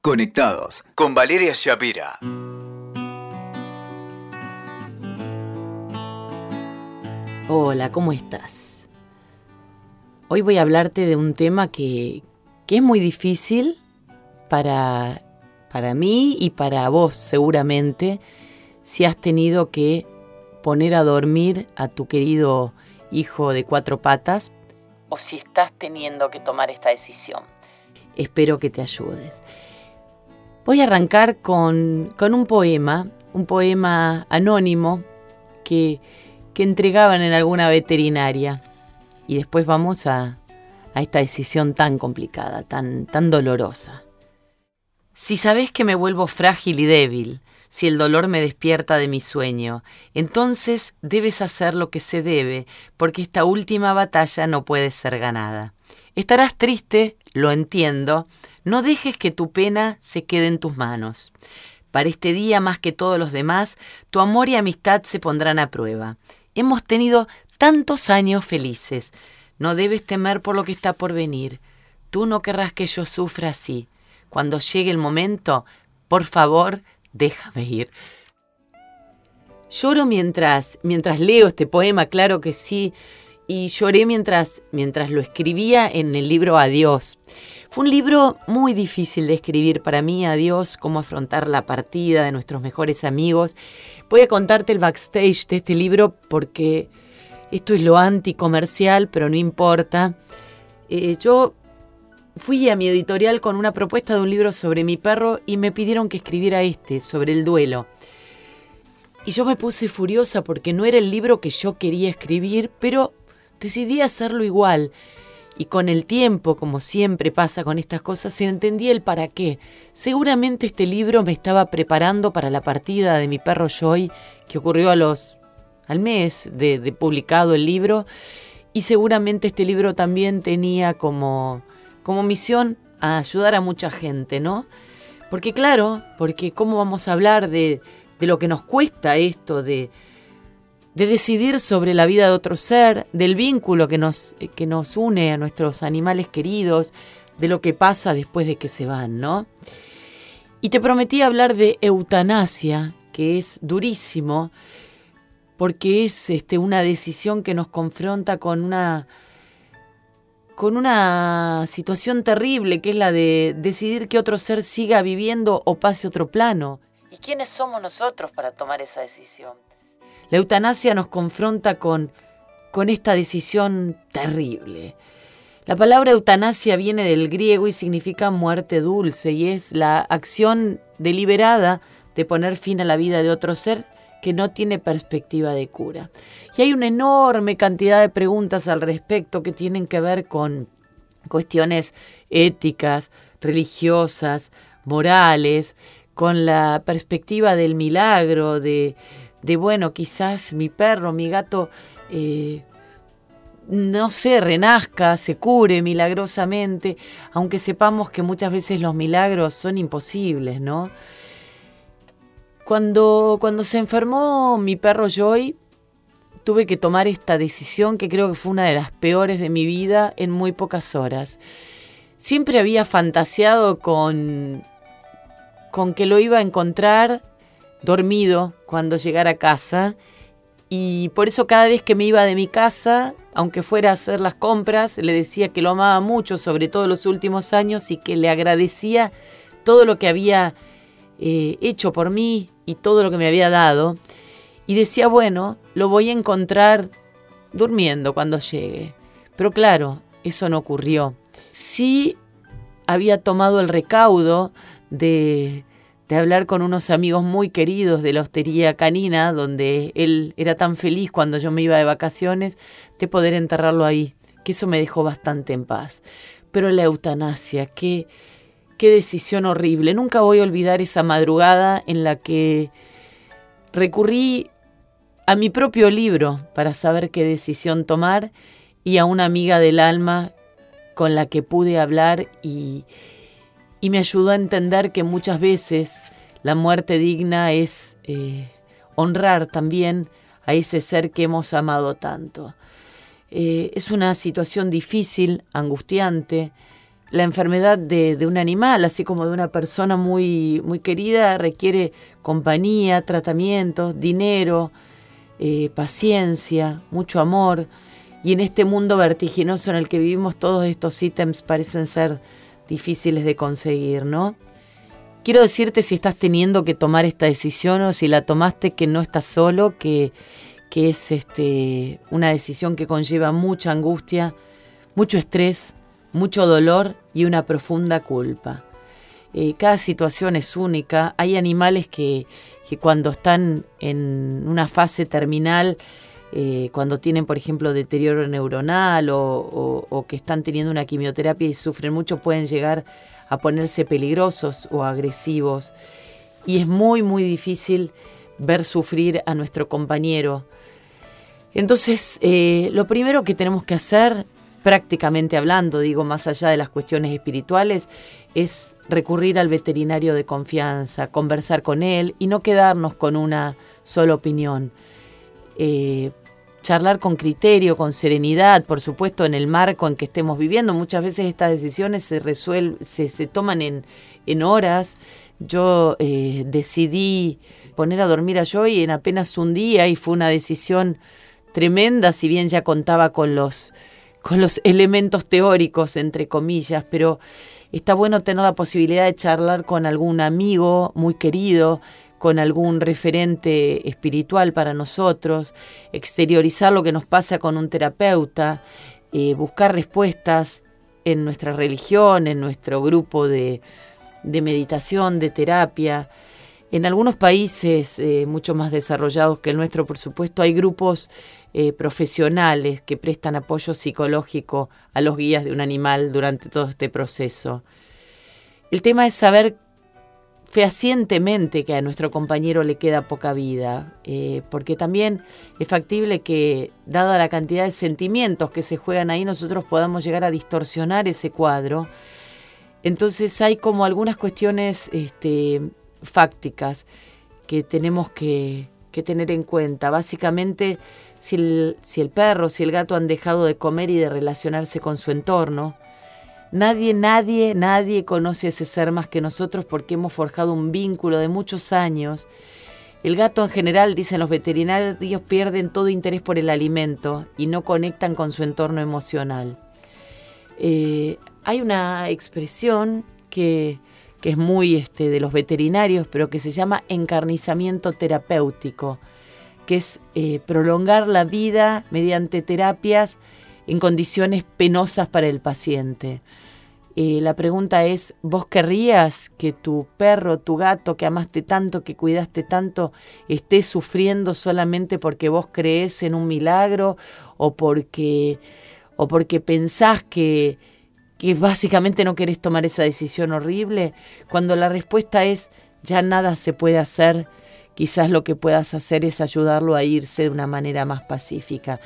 Conectados con Valeria Shapira. Hola, ¿cómo estás? Hoy voy a hablarte de un tema que, que es muy difícil para, para mí y para vos seguramente si has tenido que poner a dormir a tu querido hijo de cuatro patas o si estás teniendo que tomar esta decisión. Espero que te ayudes. Voy a arrancar con, un poema, un poema anónimo que, que entregaban en alguna veterinaria. Y después vamos a, a esta decisión tan complicada, tan, tan dolorosa. Si sabes que me vuelvo frágil y débil, si el dolor me despierta de mi sueño, entonces debes hacer lo que se debe, porque esta última batalla no puede ser ganada. Estarás triste, lo entiendo, no dejes que tu pena se quede en tus manos. Para este día, más que todos los demás, tu amor y amistad se pondrán a prueba. Hemos tenido tantos años felices. No debes temer por lo que está por venir. Tú no querrás que yo sufra así. Cuando llegue el momento, por favor, déjame ir. Lloro mientras, mientras leo este poema, claro que sí, y lloré mientras, mientras lo escribía en el libro Adiós. Fue un libro muy difícil de escribir para mí, Adiós, cómo afrontar la partida de nuestros mejores amigos. Voy a contarte el backstage de este libro porque esto es lo anticomercial, pero no importa. Eh, yo fui a mi editorial con una propuesta de un libro sobre mi perro y me pidieron que escribiera este, sobre el duelo. Y yo me puse furiosa porque no era el libro que yo quería escribir, pero decidí hacerlo igual. Y con el tiempo, como siempre pasa con estas cosas, entendí el para qué. Seguramente este libro me estaba preparando para la partida de mi perro Joy, que ocurrió a los al mes de, de publicado el libro. Y seguramente este libro también tenía como, como misión ayudar a mucha gente, ¿no? Porque claro, porque cómo vamos a hablar de, de lo que nos cuesta esto, de, de decidir sobre la vida de otro ser, del vínculo que nos, que nos une a nuestros animales queridos, de lo que pasa después de que se van, ¿no? Y te prometí hablar de eutanasia, que es durísimo, porque es este, una decisión que nos confronta con una, con una situación terrible, que es la de decidir que otro ser siga viviendo o pase otro plano. ¿Y quiénes somos nosotros para tomar esa decisión? La eutanasia nos confronta con, con esta decisión terrible. La palabra eutanasia viene del griego y significa muerte dulce y es la acción deliberada de poner fin a la vida de otro ser que no tiene perspectiva de cura. Y hay una enorme cantidad de preguntas al respecto que tienen que ver con cuestiones éticas, religiosas, morales, con la perspectiva del milagro, de, de bueno, quizás mi perro, mi gato, eh, no sé, renazca, se cure milagrosamente, aunque sepamos que muchas veces los milagros son imposibles, ¿no? Cuando, cuando se enfermó mi perro Joy, tuve que tomar esta decisión que creo que fue una de las peores de mi vida en muy pocas horas. Siempre había fantaseado con, con que lo iba a encontrar dormido cuando llegara a casa y por eso cada vez que me iba de mi casa, aunque fuera a hacer las compras, le decía que lo amaba mucho, sobre todo los últimos años, y que le agradecía todo lo que había eh, hecho por mí y todo lo que me había dado. Y decía, bueno, lo voy a encontrar durmiendo cuando llegue. Pero claro, eso no ocurrió. Sí había tomado el recaudo de de hablar con unos amigos muy queridos de la hostería canina, donde él era tan feliz cuando yo me iba de vacaciones, de poder enterrarlo ahí, que eso me dejó bastante en paz. Pero la eutanasia, qué, qué decisión horrible. Nunca voy a olvidar esa madrugada en la que recurrí a mi propio libro para saber qué decisión tomar y a una amiga del alma con la que pude hablar y, y me ayudó a entender que muchas veces la muerte digna es eh, honrar también a ese ser que hemos amado tanto. Eh, es una situación difícil, angustiante, la enfermedad de, un animal, así como de una persona muy, muy querida, requiere compañía, tratamiento, dinero, eh, paciencia, mucho amor. Y en este mundo vertiginoso en el que vivimos, todos estos ítems parecen ser difíciles de conseguir, ¿no? Quiero decirte si estás teniendo que tomar esta decisión o si la tomaste que no estás solo, que, que es este, una decisión que conlleva mucha angustia, mucho estrés, mucho dolor y una profunda culpa. Eh, cada situación es única. Hay animales que, que, cuando están en una fase terminal, eh, cuando tienen, por ejemplo, deterioro neuronal o, que están teniendo una quimioterapia y sufren mucho, pueden llegar a ponerse peligrosos o agresivos. Y es muy, muy difícil ver sufrir a nuestro compañero. Entonces, eh, lo primero que tenemos que hacer, prácticamente hablando, digo, más allá de las cuestiones espirituales, es recurrir al veterinario de confianza, conversar con él y no quedarnos con una sola opinión. Eh, charlar con criterio, con serenidad, por supuesto, en el marco en que estemos viviendo. Muchas veces estas decisiones se resuelven, se, toman en, en, horas. Yo eh, decidí poner a dormir a Joy en apenas un día y fue una decisión tremenda, si bien ya contaba con los, con los elementos teóricos, entre comillas, pero está bueno tener la posibilidad de charlar con algún amigo muy querido con algún referente espiritual para nosotros, exteriorizar lo que nos pasa con un terapeuta, eh, buscar respuestas en nuestra religión, en nuestro grupo de, meditación, de terapia. En algunos países eh, mucho más desarrollados que el nuestro, por supuesto, hay grupos eh, profesionales que prestan apoyo psicológico a los guías de un animal durante todo este proceso. El tema es saber fehacientemente que a nuestro compañero le queda poca vida, eh, porque también es factible que, dada la cantidad de sentimientos que se juegan ahí, nosotros podamos llegar a distorsionar ese cuadro. Entonces hay como algunas cuestiones este, fácticas que tenemos que, tener en cuenta. Básicamente, si el, si el perro, si el gato han dejado de comer y de relacionarse con su entorno, Nadie, nadie, nadie conoce ese ser más que nosotros porque hemos forjado un vínculo de muchos años. El gato en general, dicen los veterinarios, pierden todo interés por el alimento y no conectan con su entorno emocional. Eh, hay una expresión que, es muy este, de los veterinarios, pero que se llama encarnizamiento terapéutico, que es eh, prolongar la vida mediante terapias en condiciones penosas para el paciente. Eh, la pregunta es, ¿vos querrías que tu perro, tu gato que amaste tanto, que cuidaste tanto, esté sufriendo solamente porque vos crees en un milagro o porque, o porque pensás que, que básicamente no querés tomar esa decisión horrible? Cuando la respuesta es, ya nada se puede hacer, quizás lo que puedas hacer es ayudarlo a irse de una manera más pacífica.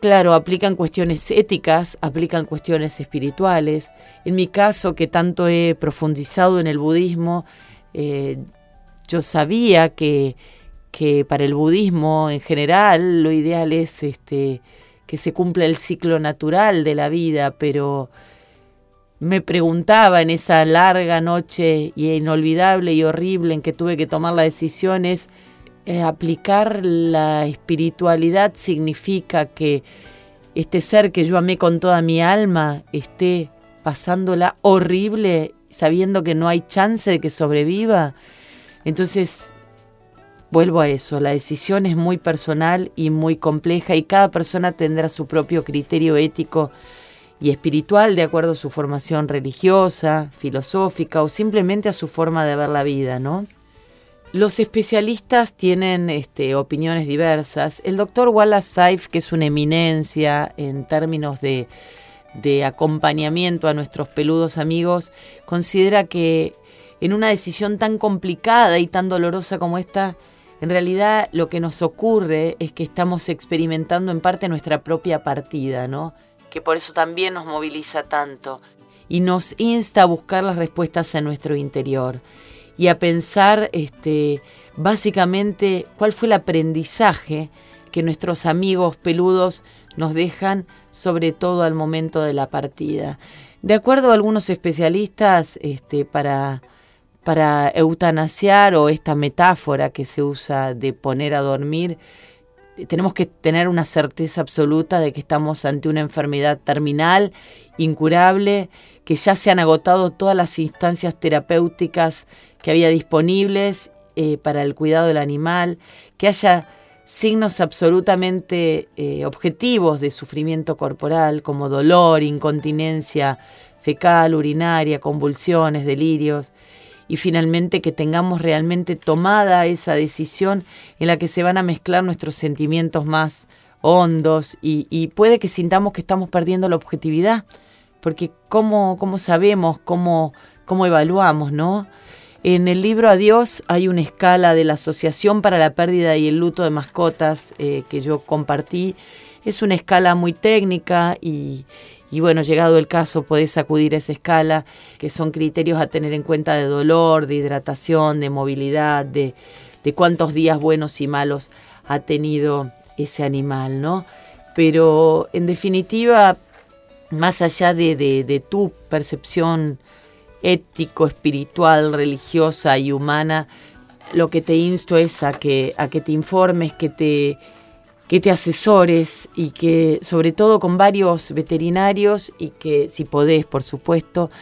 Claro, aplican cuestiones éticas, aplican cuestiones espirituales. En mi caso, que tanto he profundizado en el budismo, eh, yo sabía que, que, para el budismo en general lo ideal es este, que se cumpla el ciclo natural de la vida, pero me preguntaba en esa larga noche y inolvidable y horrible en que tuve que tomar las decisiones, eh, aplicar la espiritualidad significa que este ser que yo amé con toda mi alma esté pasándola horrible sabiendo que no hay chance de que sobreviva. Entonces, vuelvo a eso, la decisión es muy personal y muy compleja y cada persona tendrá su propio criterio ético y espiritual de acuerdo a su formación religiosa, filosófica o simplemente a su forma de ver la vida, ¿no? Los especialistas tienen este, opiniones diversas. El doctor Wallace Saif, que es una eminencia en términos de, de acompañamiento a nuestros peludos amigos, considera que en una decisión tan complicada y tan dolorosa como esta, en realidad lo que nos ocurre es que estamos experimentando en parte nuestra propia partida, ¿no? Que por eso también nos moviliza tanto y nos insta a buscar las respuestas en nuestro interior y a pensar este, básicamente cuál fue el aprendizaje que nuestros amigos peludos nos dejan, sobre todo al momento de la partida. De acuerdo a algunos especialistas, este, para, para eutanasiar o esta metáfora que se usa de poner a dormir, tenemos que tener una certeza absoluta de que estamos ante una enfermedad terminal, incurable, que ya se han agotado todas las instancias terapéuticas que había disponibles eh, para el cuidado del animal, que haya signos absolutamente eh, objetivos de sufrimiento corporal como dolor, incontinencia fecal, urinaria, convulsiones, delirios y finalmente que tengamos realmente tomada esa decisión en la que se van a mezclar nuestros sentimientos más hondos y, puede que sintamos que estamos perdiendo la objetividad, porque cómo, cómo sabemos, cómo, cómo evaluamos, ¿no? En el libro Adiós hay una escala de la Asociación para la Pérdida y el Luto de Mascotas eh, que yo compartí. Es una escala muy técnica y, bueno, llegado el caso, podés acudir a esa escala, que son criterios a tener en cuenta de dolor, de hidratación, de movilidad, de, cuántos días buenos y malos ha tenido ese animal, ¿no? Pero en definitiva, más allá de, tu percepción ético, espiritual, religiosa y humana, lo que te insto es a que, a que te informes, que te que te asesores y que sobre todo con varios veterinarios y que si podés, por supuesto,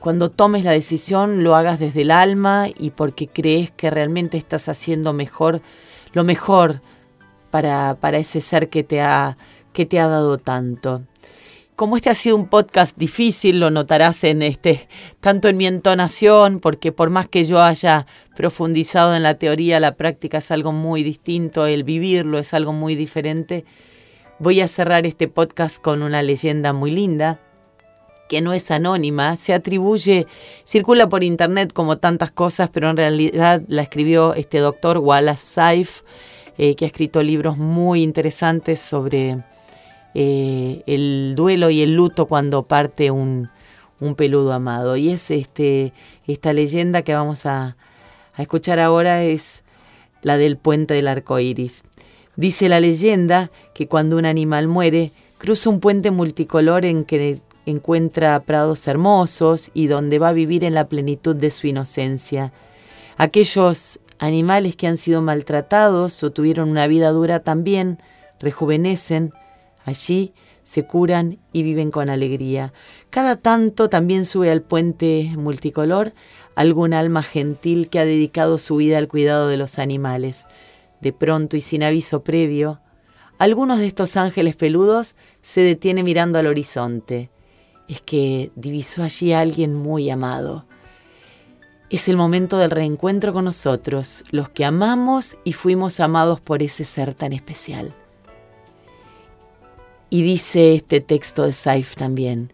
cuando tomes la decisión lo hagas desde el alma y porque crees que realmente estás haciendo mejor, lo mejor para, para ese ser que te ha, que te ha dado tanto como este ha sido un podcast difícil, lo notarás en este, tanto en mi entonación, porque por más que yo haya profundizado en la teoría, la práctica es algo muy distinto, el vivirlo es algo muy diferente. Voy a cerrar este podcast con una leyenda muy linda, que no es anónima, se atribuye, circula por internet como tantas cosas, pero en realidad la escribió este doctor Wallace Saif, eh, que ha escrito libros muy interesantes sobre eh, el duelo y el luto cuando parte un, peludo amado. Y es este, esta leyenda que vamos a, escuchar ahora es la del puente del arco iris. Dice la leyenda que cuando un animal muere, cruza un puente multicolor en que encuentra prados hermosos y donde va a vivir en la plenitud de su inocencia. Aquellos animales que han sido maltratados o tuvieron una vida dura también rejuvenecen, Allí se curan y viven con alegría. Cada tanto también sube al puente multicolor algún alma gentil que ha dedicado su vida al cuidado de los animales. De pronto y sin aviso previo, algunos de estos ángeles peludos se detiene mirando al horizonte. Es que divisó allí a alguien muy amado. Es el momento del reencuentro con nosotros, los que amamos y fuimos amados por ese ser tan especial. Y dice este texto de Saif también,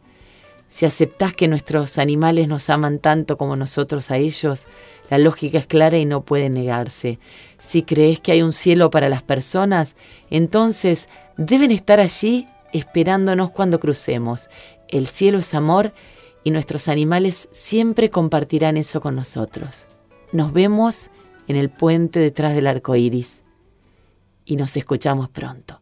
si aceptás que nuestros animales nos aman tanto como nosotros a ellos, la lógica es clara y no puede negarse. Si crees que hay un cielo para las personas, entonces deben estar allí esperándonos cuando crucemos. El cielo es amor y nuestros animales siempre compartirán eso con nosotros. Nos vemos en el puente detrás del arco iris y nos escuchamos pronto.